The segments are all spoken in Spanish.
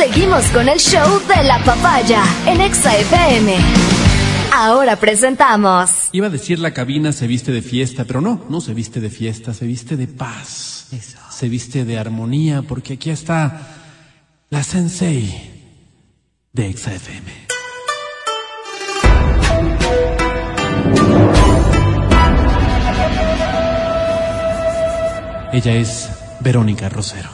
Seguimos con el show de la papaya en Exa FM. Ahora presentamos. Iba a decir la cabina se viste de fiesta, pero no, no se viste de fiesta, se viste de paz. Se viste de armonía, porque aquí está la sensei de Exa FM. Ella es Verónica Rosero.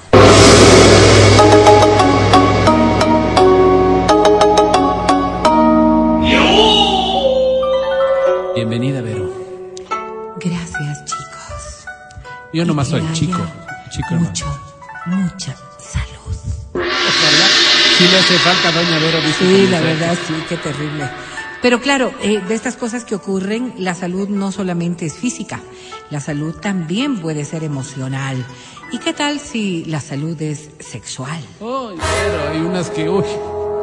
Bienvenida, Vero. Gracias, chicos. Yo nomás soy chico. Chico hermano. Mucho, mucha salud. Sí le hace falta, doña Vero. dice Sí, la verdad, sí, qué terrible. Pero claro, eh, de estas cosas que ocurren, la salud no solamente es física, la salud también puede ser emocional. ¿Y qué tal si la salud es sexual? Ay, Vero, hay unas que, uy,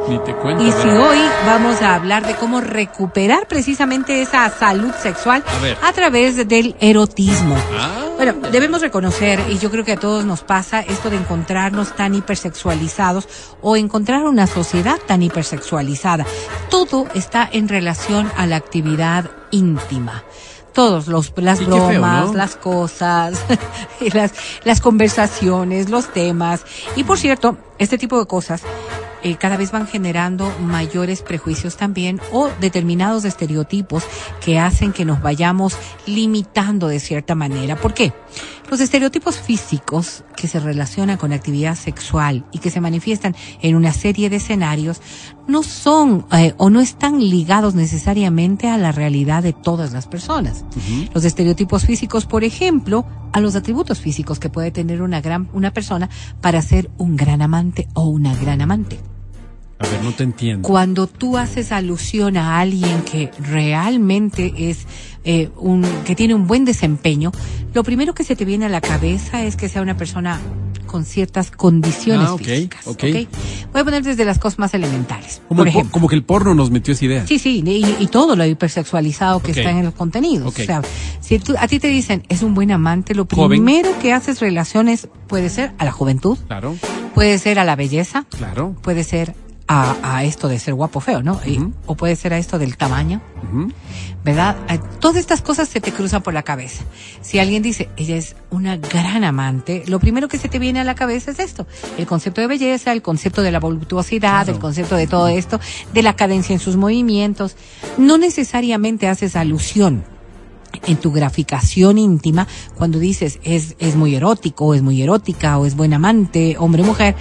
ni te cuento. Y si hoy vamos a hablar de cómo recuperar precisamente esa salud sexual A través del erotismo. Ah. Bueno, debemos reconocer, y yo creo que a todos nos pasa, esto de encontrarnos tan hipersexualizados o encontrar una sociedad tan hipersexualizada. Todo está en relación a la actividad íntima. Todos los las feo, bromas, ¿no? las cosas, las las conversaciones, los temas. Y por cierto, este tipo de cosas eh, cada vez van generando mayores prejuicios también o determinados estereotipos que hacen que nos vayamos limitando de cierta manera. ¿Por qué? Los estereotipos físicos que se relacionan con actividad sexual y que se manifiestan en una serie de escenarios no son eh, o no están ligados necesariamente a la realidad de todas las personas. Los estereotipos físicos, por ejemplo, a los atributos físicos que puede tener una gran una persona para ser un gran amante o una gran amante. A ver, no te entiendo. Cuando tú haces alusión a alguien que realmente es eh, un que tiene un buen desempeño, lo primero que se te viene a la cabeza es que sea una persona con ciertas condiciones Ah, físicas. ok. Voy a poner desde las cosas más elementales. Como, por el po- ejemplo. como que el porno nos metió esa idea. Sí, sí, y, y todo lo hipersexualizado que está en los contenidos. O sea, si tú- a ti te dicen es un buen amante, lo Joven. primero que haces relaciones puede ser a la juventud, Claro, puede ser a la belleza, claro. puede ser a, a esto de ser guapo feo, ¿no? Y- o puede ser a esto del tamaño. ¿verdad? Eh, Todas estas cosas se te cruzan por la cabeza. Si alguien dice, ella es una gran amante, lo primero que se te viene a la cabeza es esto, el concepto de belleza, el concepto de la voluptuosidad, Claro. el concepto de todo esto, de la cadencia en sus movimientos. No necesariamente haces alusión en tu graficación íntima, cuando dices es, es muy erótico, o es muy erótica, o es buen amante, hombre o mujer,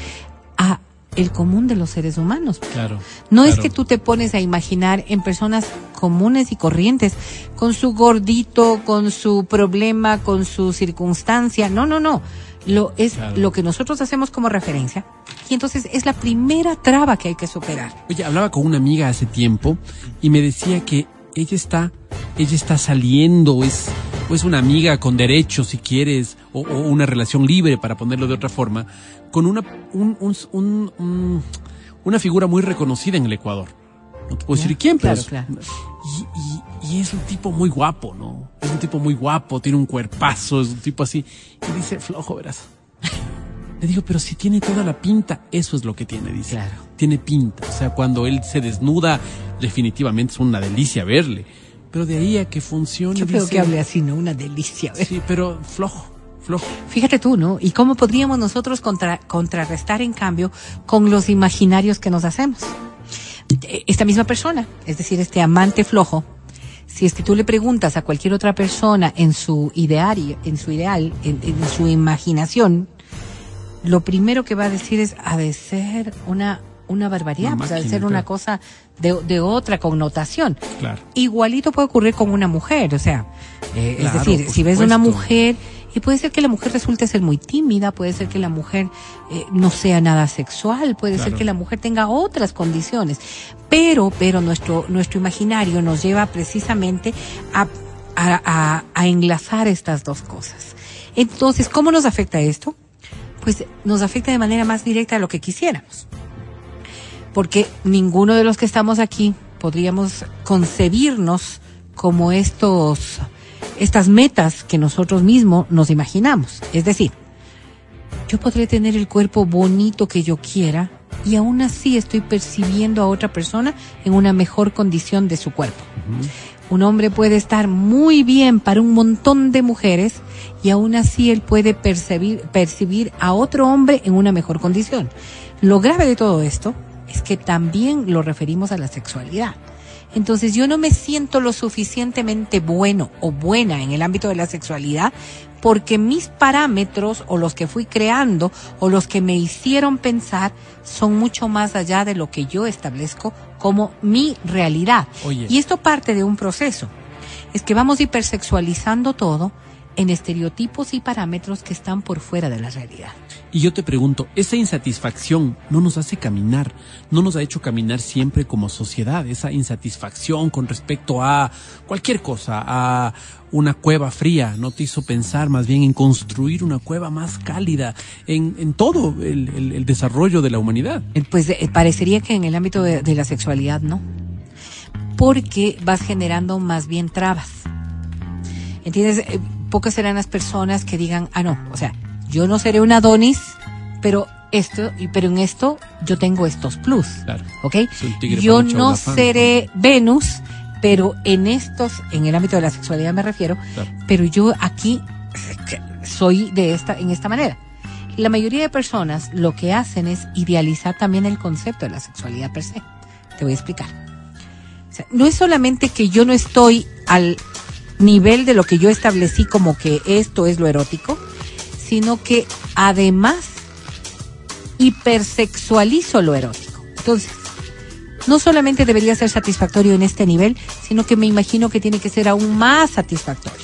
el común de los seres humanos. Claro. No es que tú te pones a imaginar en personas comunes y corrientes, con su gordito, con su problema, con su circunstancia. No, no, no. Lo es Claro. lo que nosotros hacemos como referencia. Y entonces es la primera traba que hay que superar. Oye, hablaba con una amiga hace tiempo y me decía que ella está, ella está saliendo, es, o es una amiga con derechos, si quieres, o, o una relación libre, para ponerlo de otra forma, con una, un, un- un- un- una figura muy reconocida en el Ecuador. No te puedo decir quién, pero Claro, claro. Y, y- y es un tipo muy guapo, ¿no? Es un tipo muy guapo, tiene un cuerpazo, es un tipo así. Y dice, flojo, verás. Le digo, pero si tiene toda la pinta, eso es lo que tiene, dice. Claro. Tiene pinta. O sea, cuando él se desnuda, definitivamente es una delicia verle. Pero de ahí a que funcione. Yo creo dice, que hable así, ¿no? Una delicia. Sí, pero flojo, flojo. Fíjate tú, ¿no? ¿Y cómo podríamos nosotros contra- contrarrestar, en cambio, con los imaginarios que nos hacemos? Eh, Esta misma persona, es decir, este amante flojo, si es que tú le preguntas a cualquier otra persona en su ideario, en su ideal, en, en su imaginación, lo primero que va a decir es, ha de ser una, una barbaridad, pues, ha de ser una cosa de, de otra connotación. Claro. Igualito puede ocurrir con una mujer, o sea, eh, Claro, es decir, si ves una mujer y puede ser que la mujer resulte ser muy tímida, puede ser que la mujer eh, no sea nada sexual, puede ser que la mujer tenga otras condiciones, pero, pero nuestro nuestro imaginario nos lleva precisamente a, a, a, a enlazar estas dos cosas. Entonces, ¿cómo nos afecta esto? Pues nos afecta de manera más directa a lo que quisiéramos porque ninguno de los que estamos aquí podríamos concebirnos como estos estas metas que nosotros mismos nos imaginamos. Es decir, yo podré tener el cuerpo bonito que yo quiera, y aún así estoy percibiendo a otra persona en una mejor condición de su cuerpo. Un hombre puede estar muy bien para un montón de mujeres y aún así él puede percibir, percibir a otro hombre en una mejor condición. Lo grave de todo esto es que también lo referimos a la sexualidad. Entonces yo no me siento lo suficientemente bueno o buena en el ámbito de la sexualidad porque mis parámetros o los que fui creando o los que me hicieron pensar son mucho más allá de lo que yo establezco como mi realidad. Y esto parte de un proceso. Es que vamos hipersexualizando todo en estereotipos y parámetros que están por fuera de la realidad. Y yo te pregunto, esa insatisfacción no nos hace caminar, no nos ha hecho caminar siempre como sociedad, esa insatisfacción con respecto a cualquier cosa, a una cueva fría, no te hizo pensar más bien en construir una cueva más cálida en, todo el, desarrollo de la humanidad. Eh, pues eh, parecería que en el ámbito de, la sexualidad no, porque vas generando más bien trabas. ¿Entiendes? Eh, pocas serán las personas que digan, ah, no, o sea, yo no seré una Adonis, pero esto, pero en esto yo tengo estos plus. Claro. ¿Ok? Yo no seré Venus, pero en estos, en el ámbito de la sexualidad me refiero, pero yo aquí soy de esta, en esta manera. La mayoría de personas lo que hacen es idealizar también el concepto de la sexualidad per se. Te voy a explicar. O sea, no es solamente que yo no estoy al nivel de lo que yo establecí como que esto es lo erótico, sino que además hipersexualizo lo erótico. Entonces, no solamente debería ser satisfactorio en este nivel, sino que me imagino que tiene que ser aún más satisfactorio.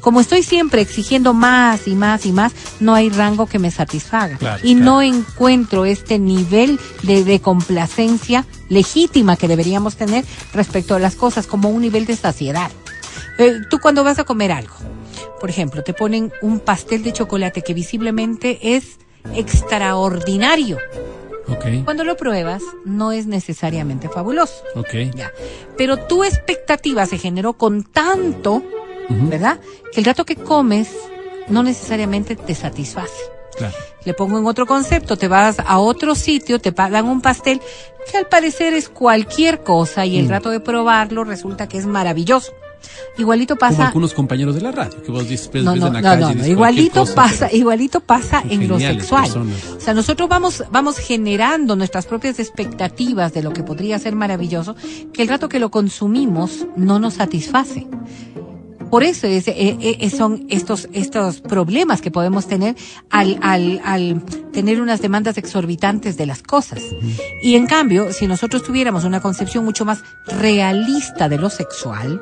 Como estoy siempre exigiendo más y más y más, no hay rango que me satisfaga. y no encuentro este nivel de, de complacencia legítima que deberíamos tener respecto a las cosas, como un nivel de saciedad. Eh, tú cuando vas a comer algo, por ejemplo, te ponen un pastel de chocolate que visiblemente es extraordinario. Okay. Cuando lo pruebas, no es necesariamente fabuloso. Okay. Ya. Pero tu expectativa se generó con tanto, ¿verdad? Que el rato que comes no necesariamente te satisface. Claro. Le pongo en otro concepto, te vas a otro sitio, te pagan un pastel que al parecer es cualquier cosa y el mm. rato de probarlo resulta que es maravilloso. Igualito pasa. Como algunos compañeros de la radio que vos dices, no, no, no, no, igualito pasa, igualito pasa en lo sexual. O sea, nosotros vamos, vamos generando nuestras propias expectativas de lo que podría ser maravilloso, que el rato que lo consumimos no nos satisface. Por eso es, eh, eh, son estos, estos problemas que podemos tener al, al, al tener unas demandas exorbitantes de las cosas. Y en cambio, si nosotros tuviéramos una concepción mucho más realista de lo sexual,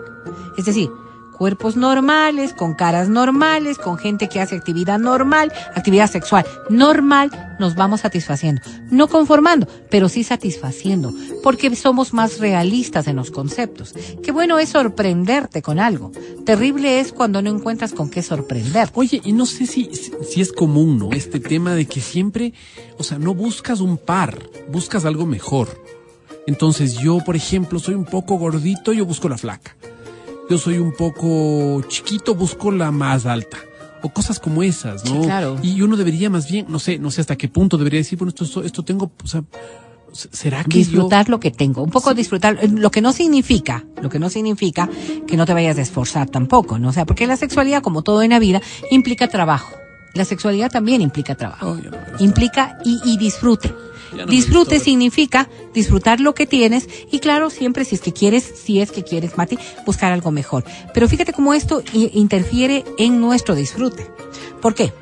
es decir, cuerpos normales, con caras normales, con gente que hace actividad normal, actividad sexual normal, nos vamos satisfaciendo. No conformando, pero sí satisfaciendo, porque somos más realistas en los conceptos. Qué bueno es sorprenderte con algo. Terrible es cuando no encuentras con qué sorprender. Oye, y no sé si, si es común, ¿no? Este tema de que siempre, o sea, no buscas un par, buscas algo mejor. Entonces yo, por ejemplo, soy un poco gordito, yo busco la flaca yo soy un poco chiquito, busco la más alta. O cosas como esas, ¿no? claro. Y uno debería más bien, no sé, no sé hasta qué punto debería decir, bueno, esto, esto tengo, o sea, ¿será que disfrutar lo que tengo? Un poco disfrutar, eh, lo que no significa, lo que no significa que no te vayas a esforzar tampoco, ¿no? O sea, porque la sexualidad, como todo en la vida, implica trabajo. La sexualidad también implica trabajo. Oh, implica y, y disfrute. Disfrute significa disfrutar lo que tienes y claro, siempre si es que quieres, si es que quieres, Mati, buscar algo mejor. Pero fíjate cómo esto interfiere en nuestro disfrute. ¿Por qué?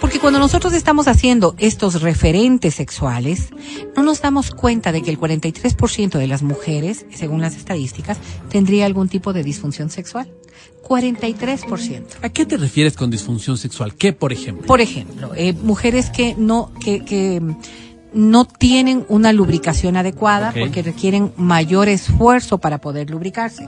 Porque cuando nosotros estamos haciendo estos referentes sexuales, no nos damos cuenta de que el 43% de las mujeres, según las estadísticas, tendría algún tipo de disfunción sexual. 43%. ¿A qué te refieres con disfunción sexual? ¿Qué, por ejemplo? Por ejemplo, eh, mujeres que no, que, que no tienen una lubricación adecuada porque requieren mayor esfuerzo para poder lubricarse.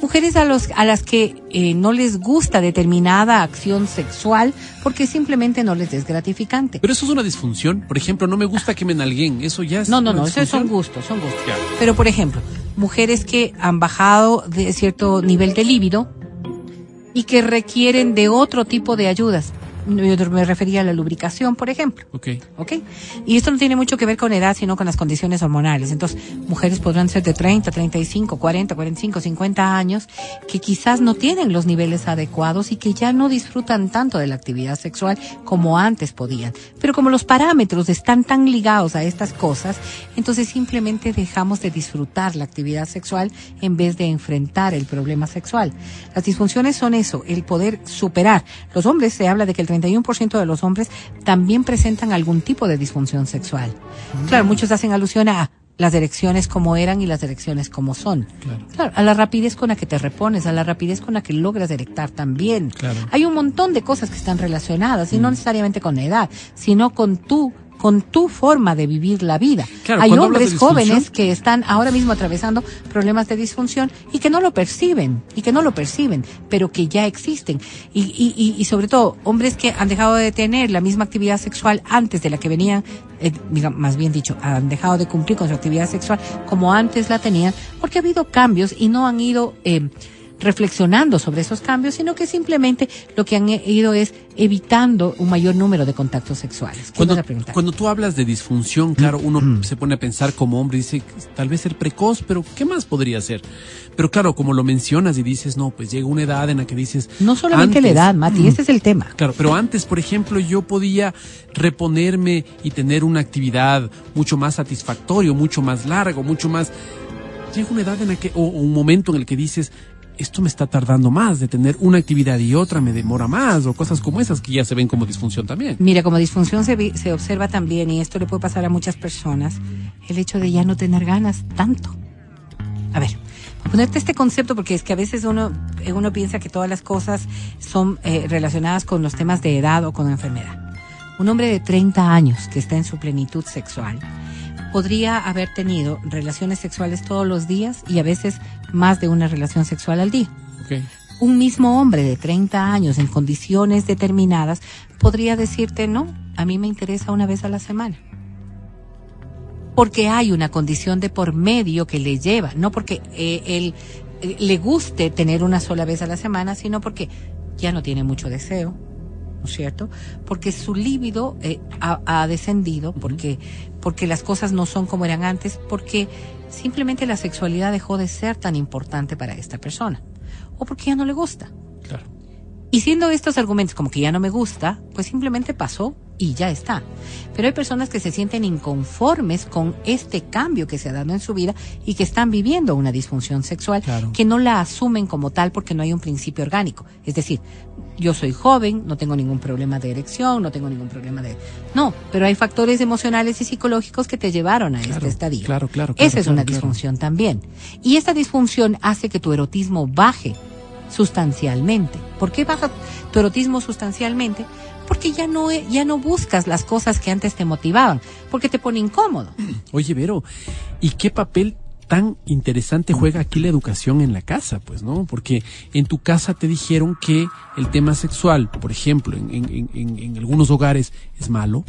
Mujeres a, los, a las que eh, no les gusta determinada acción sexual porque simplemente no les es gratificante. Pero eso es una disfunción. Por ejemplo, no me gusta que me nalguen. Eso ya es. No, no, no, eso son gustos, son gustos. Pero por ejemplo, mujeres que han bajado de cierto nivel de líbido y que requieren de otro tipo de ayudas yo me refería a la lubricación, por ejemplo. Ok. ¿Ok? Y esto no tiene mucho que ver con edad, sino con las condiciones hormonales. Entonces, mujeres podrán ser de 30, 35, 40, 45, 50 años que quizás no tienen los niveles adecuados y que ya no disfrutan tanto de la actividad sexual como antes podían. Pero como los parámetros están tan ligados a estas cosas, entonces simplemente dejamos de disfrutar la actividad sexual en vez de enfrentar el problema sexual. Las disfunciones son eso, el poder superar. Los hombres, se habla de que el 31% de los hombres también presentan algún tipo de disfunción sexual. Claro, muchos hacen alusión a las erecciones como eran y las erecciones como son. Claro. a la rapidez con la que te repones, a la rapidez con la que logras erectar también. Claro. Hay un montón de cosas que están relacionadas y no necesariamente con la edad, sino con tu con tu forma de vivir la vida. Claro, Hay hombres jóvenes que están ahora mismo atravesando problemas de disfunción y que no lo perciben, y que no lo perciben, pero que ya existen. Y, y, y, y sobre todo, hombres que han dejado de tener la misma actividad sexual antes de la que venían, eh, más bien dicho, han dejado de cumplir con su actividad sexual como antes la tenían, porque ha habido cambios y no han ido... Eh, reflexionando sobre esos cambios, sino que simplemente lo que han ido es evitando un mayor número de contactos sexuales. ¿Qué Cuando, tú hablas de disfunción, claro, uno se pone a pensar como hombre y dice, tal vez ser precoz, pero ¿qué más podría ser? Pero claro, como lo mencionas y dices, no, pues llega una edad en la que dices... No solamente la antes- edad, Mati, ese es el tema. Claro, pero antes, por ejemplo, yo podía reponerme y tener una actividad mucho más satisfactoria, mucho más largo, mucho más... Llega una edad en la que, o, o un momento en el que dices, esto me está tardando más de tener una actividad y otra me demora más, o cosas como esas que ya se ven como disfunción también. Mira, como disfunción se, se observa también, y esto le puede pasar a muchas personas, el hecho de ya no tener ganas tanto. A ver, ponerte este concepto porque es que a veces uno, eh, uno piensa que todas las cosas son eh, relacionadas con los temas de edad o con enfermedad. Un hombre de 30 años que está en su plenitud sexual podría haber tenido relaciones sexuales todos los días y a veces más de una relación sexual al día un mismo hombre de 30 años en condiciones determinadas podría decirte, no, a mí me interesa una vez a la semana. Porque hay una condición de por medio que le lleva, no porque eh, él eh, le guste tener una sola vez a la semana, sino porque ya no tiene mucho deseo, ¿no es cierto? Porque su líbido eh, ha, ha descendido, porque, porque las cosas no son como eran antes, porque simplemente la sexualidad dejó de ser tan importante para esta persona, o porque ya no le gusta. Claro. Y siendo estos argumentos como que ya no me gusta, pues simplemente pasó y ya está. Pero hay personas que se sienten inconformes con este cambio que se ha dado en su vida y que están viviendo una disfunción sexual Claro. que no la asumen como tal porque no hay un principio orgánico. Es decir, yo soy joven, no tengo ningún problema de erección, no tengo ningún problema de... No, pero hay factores emocionales y psicológicos que te llevaron a Claro, este estadio. claro, claro, claro, Esa es una disfunción también. Y esta disfunción hace que tu erotismo baje sustancialmente. ¿Por qué baja tu erotismo sustancialmente? Porque ya no, e- ya no buscas las cosas que antes te motivaban, porque te pone incómodo. Oye, Vero, ¿y qué papel tan interesante juega aquí la educación en la casa? Pues, ¿no? Porque en tu casa te dijeron que el tema sexual, por ejemplo, en, en- en- en algunos hogares es malo.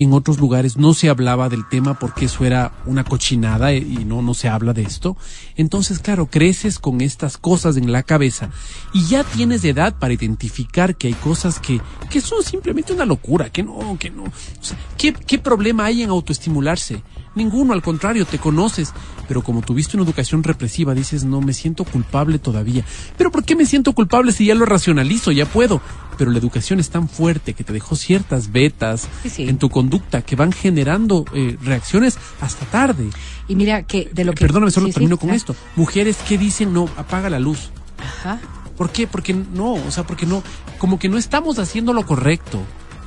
En otros lugares no se hablaba del tema porque eso era una cochinada eh, y no, no se habla de esto. Entonces, claro, creces con estas cosas en la cabeza y ya tienes edad para identificar que hay cosas que, que son simplemente una locura, que no, que no. ¿qué, ¿qué problema hay en autoestimularse? Ninguno, al contrario, te conoces. Pero como tuviste una educación represiva, dices, no, me siento culpable todavía. ¿Pero por qué me siento culpable si ya lo racionalizo, ya puedo? Pero la educación es tan fuerte que te dejó ciertas vetas Sí, sí. en tu conducta que van generando eh, reacciones hasta tarde. Y mira que de lo que... Perdóname, solo Sí, termino con ah, esto. Mujeres que dicen, no, apaga la luz. Ajá. ¿Por qué? Porque no, o sea, porque no, como que no estamos haciendo lo correcto.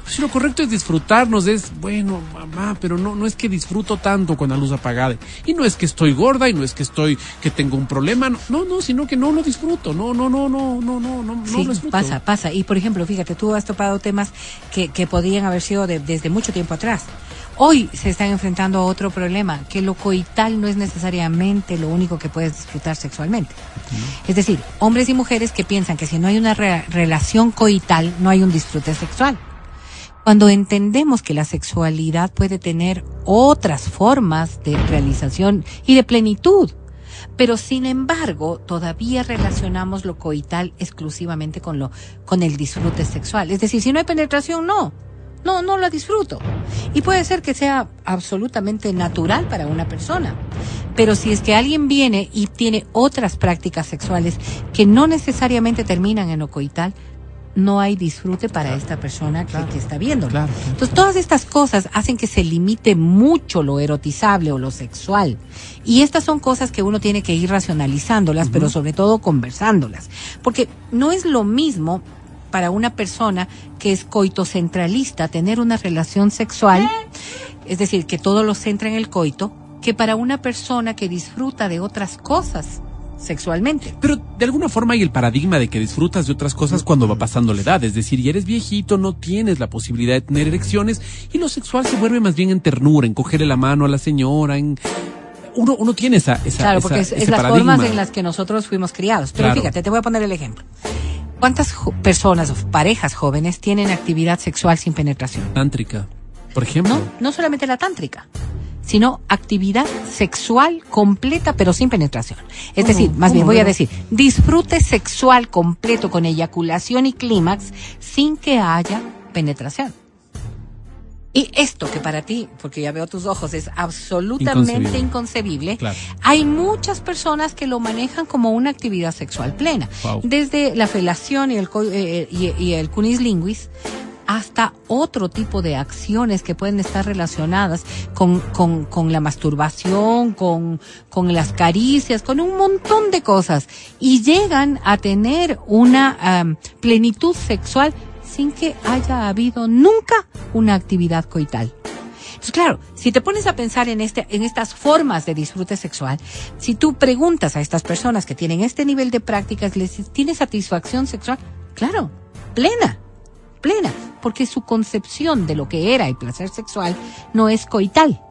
Si lo correcto es disfrutarnos, es, bueno, mamá, pero no, no es que disfruto tanto con la luz apagada. Y no es que estoy gorda y no es que estoy, que tengo un problema. No, no, no, sino que no lo disfruto. No, no, no, no, no, no, no, no lo disfruto. pasa, pasa. Y por ejemplo, fíjate, tú has topado temas que, que podían haber sido de- desde mucho tiempo atrás. Hoy se están enfrentando a otro problema, que lo coital no es necesariamente lo único que puedes disfrutar sexualmente. Es decir, hombres y mujeres que piensan que si no hay una re- relación coital, no hay un disfrute sexual. Cuando entendemos que la sexualidad puede tener otras formas de realización y de plenitud. Pero sin embargo, todavía relacionamos lo coital exclusivamente con lo, con el disfrute sexual. Es decir, si no hay penetración, no. No, no la disfruto. Y puede ser que sea absolutamente natural para una persona. Pero si es que alguien viene y tiene otras prácticas sexuales que no necesariamente terminan en lo coital, no hay disfrute para esta persona que, está viendo. Entonces, todas estas cosas hacen que se limite mucho lo erotizable o lo sexual. Y estas son cosas que uno tiene que ir racionalizándolas, pero sobre todo conversándolas. Porque no es lo mismo para una persona que es coitocentralista tener una relación sexual, es decir, que todo lo centra en el coito, que para una persona que disfruta de otras cosas sexualmente. Pero de alguna forma hay el paradigma de que disfrutas de otras cosas cuando va pasando la edad, es decir, y eres viejito, no tienes la posibilidad de tener erecciones y lo sexual se vuelve más bien en ternura, en cogerle la mano a la señora, en uno, uno tiene esa, esa Claro, porque es, las formas en las que nosotros fuimos criados. Pero fíjate, te voy a poner el ejemplo. ¿Cuántas personas o parejas jóvenes tienen actividad sexual sin penetración? Tántrica, por ejemplo. No, no solamente la tántrica, sino actividad sexual completa pero sin penetración. Es decir, más bien voy a decir, disfrute sexual completo con eyaculación y clímax sin que haya penetración. Y esto que para ti, porque ya veo tus ojos, es absolutamente inconcebible, hay muchas personas que lo manejan como una actividad sexual plena. Desde la felación y el, eh, y, el cunis linguis, hasta otro tipo de acciones que pueden estar relacionadas con, con, con la masturbación, con, con las caricias, con un montón de cosas. Y llegan a tener una plenitud sexual sin que haya habido nunca una actividad coital. Entonces, claro, si te pones a pensar en, este, en estas formas de disfrute sexual, si tú preguntas a estas personas que tienen este nivel de prácticas, les ¿tiene satisfacción sexual? Claro, plena, plena, porque su concepción de lo que era el placer sexual no es coital.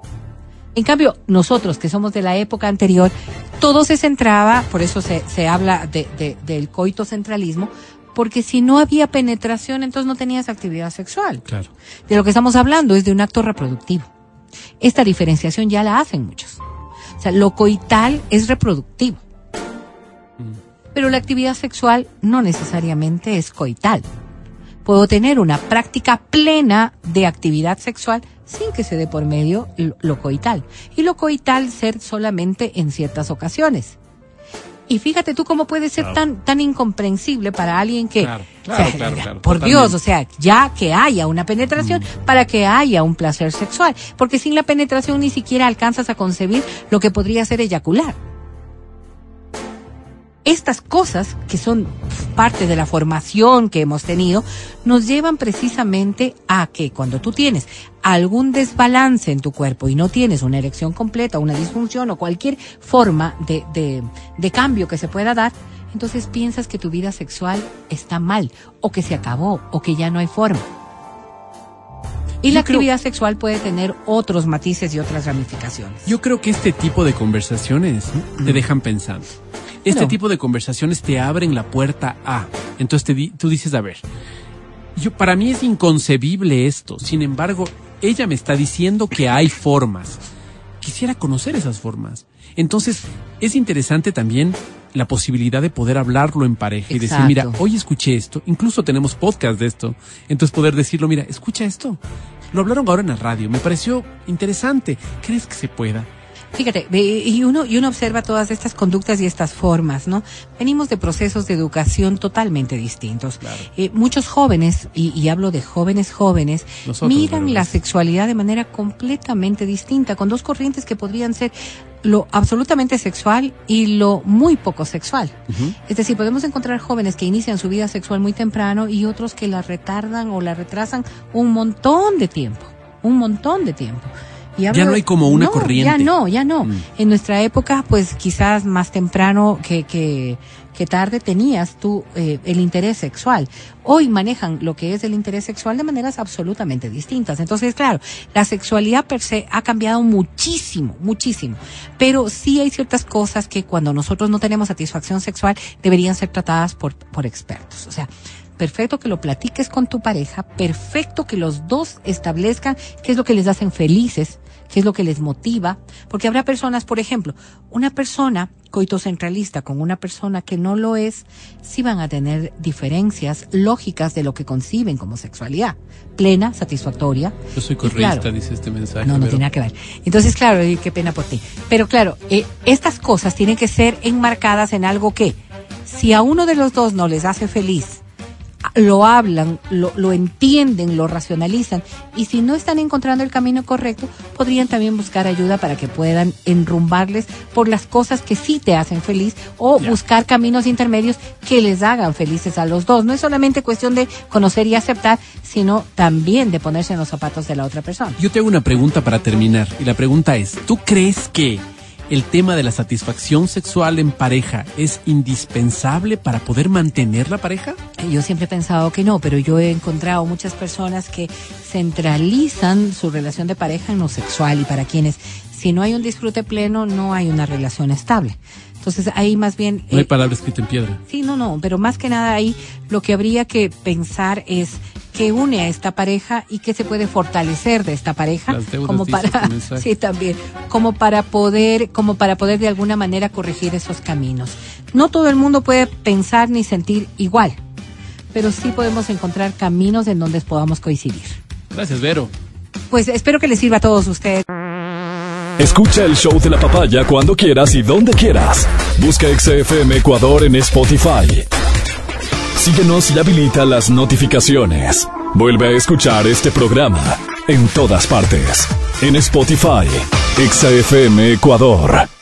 En cambio, nosotros que somos de la época anterior, todo se centraba, por eso se, se habla de, de, del coitocentralismo, porque si no había penetración, entonces no tenías actividad sexual. Claro. De lo que estamos hablando es de un acto reproductivo. Esta diferenciación ya la hacen muchos. O sea, lo coital es reproductivo. Mm. Pero la actividad sexual no necesariamente es coital. Puedo tener una práctica plena de actividad sexual sin que se dé por medio lo coital. Y lo coital ser solamente en ciertas ocasiones. Y fíjate tú cómo puede ser tan, tan incomprensible para alguien que, por Dios, o sea, ya que haya una penetración mm. para que haya un placer sexual, porque sin la penetración ni siquiera alcanzas a concebir lo que podría ser eyacular estas cosas, que son parte de la formación que hemos tenido, nos llevan precisamente a que cuando tú tienes algún desbalance en tu cuerpo y no tienes una erección completa, una disfunción o cualquier forma de, de, de cambio que se pueda dar, entonces piensas que tu vida sexual está mal, o que se acabó, o que ya no hay forma. Y la actividad sexual puede tener otros matices y otras ramificaciones. Yo creo que este tipo de conversaciones te dejan pensando. Este tipo de conversaciones te abren la puerta a. Entonces te tú dices, a ver, yo, para mí es inconcebible esto. Sin embargo, ella me está diciendo que hay formas. Quisiera conocer esas formas. Entonces, es interesante también la posibilidad de poder hablarlo en pareja y decir, mira, hoy escuché esto, incluso tenemos podcast de esto, entonces poder decirlo, mira, escucha esto. Lo hablaron ahora en la radio, me pareció interesante. ¿Crees que se pueda? Fíjate, y uno, y uno observa todas estas conductas y estas formas, ¿no? Venimos de procesos de educación totalmente distintos. Eh, muchos jóvenes, y, hablo de jóvenes jóvenes, miran la sexualidad de manera completamente distinta, con dos corrientes que podrían ser lo absolutamente sexual y lo muy poco sexual. Es decir, podemos encontrar jóvenes que inician su vida sexual muy temprano y otros que la retardan o la retrasan un montón de tiempo, un montón de tiempo ya no hay como una corriente. Ya no, ya no. Mm. En nuestra época, pues quizás más temprano que, que, que tarde tenías tú eh, el interés sexual. Hoy manejan lo que es el interés sexual de maneras absolutamente distintas. Entonces, claro, la sexualidad per se ha cambiado muchísimo, muchísimo. Pero sí hay ciertas cosas que cuando nosotros no tenemos satisfacción sexual deberían ser tratadas por, por expertos. O sea, perfecto que lo platiques con tu pareja, perfecto que los dos establezcan qué es lo que les hacen felices, qué es lo que les motiva, porque habrá personas, por ejemplo, una persona coitocentralista con una persona que no lo es, sí van a tener diferencias lógicas de lo que conciben como sexualidad, plena, satisfactoria. Yo soy correísta, dice este mensaje. No, no tiene nada que ver. Entonces, claro, qué pena por ti. Pero claro, eh, estas cosas tienen que ser enmarcadas en algo que, si a uno de los dos no les hace feliz, lo hablan, lo, lo, entienden, lo racionalizan y si no están encontrando el camino correcto, podrían también buscar ayuda para que puedan enrumbarles por las cosas que sí te hacen feliz o buscar caminos intermedios que les hagan felices a los dos. No es solamente cuestión de conocer y aceptar, sino también de ponerse en los zapatos de la otra persona. Yo tengo una pregunta para terminar y la pregunta es, ¿tú crees que el tema de la satisfacción sexual en pareja es indispensable para poder mantener la pareja? Yo siempre he pensado que no, pero yo he encontrado muchas personas que centralizan su relación de pareja en lo sexual y para quienes si no hay un disfrute pleno no hay una relación estable. Entonces ahí más bien... No hay eh, palabra escrita en piedra. Sí, no, no, pero más que nada ahí lo que habría que pensar es que une a esta pareja y que se puede fortalecer de esta pareja como para sí también como para poder como para poder de alguna manera corregir esos caminos. No todo el mundo puede pensar ni sentir igual pero sí podemos encontrar caminos en donde podamos coincidir. Gracias Vero. Pues espero que les sirva a todos ustedes. Escucha el show de la papaya cuando quieras y donde quieras. Busca XFM Ecuador en Spotify. Síguenos y habilita las notificaciones. Vuelve a escuchar este programa en todas partes. En Spotify, XFM Ecuador.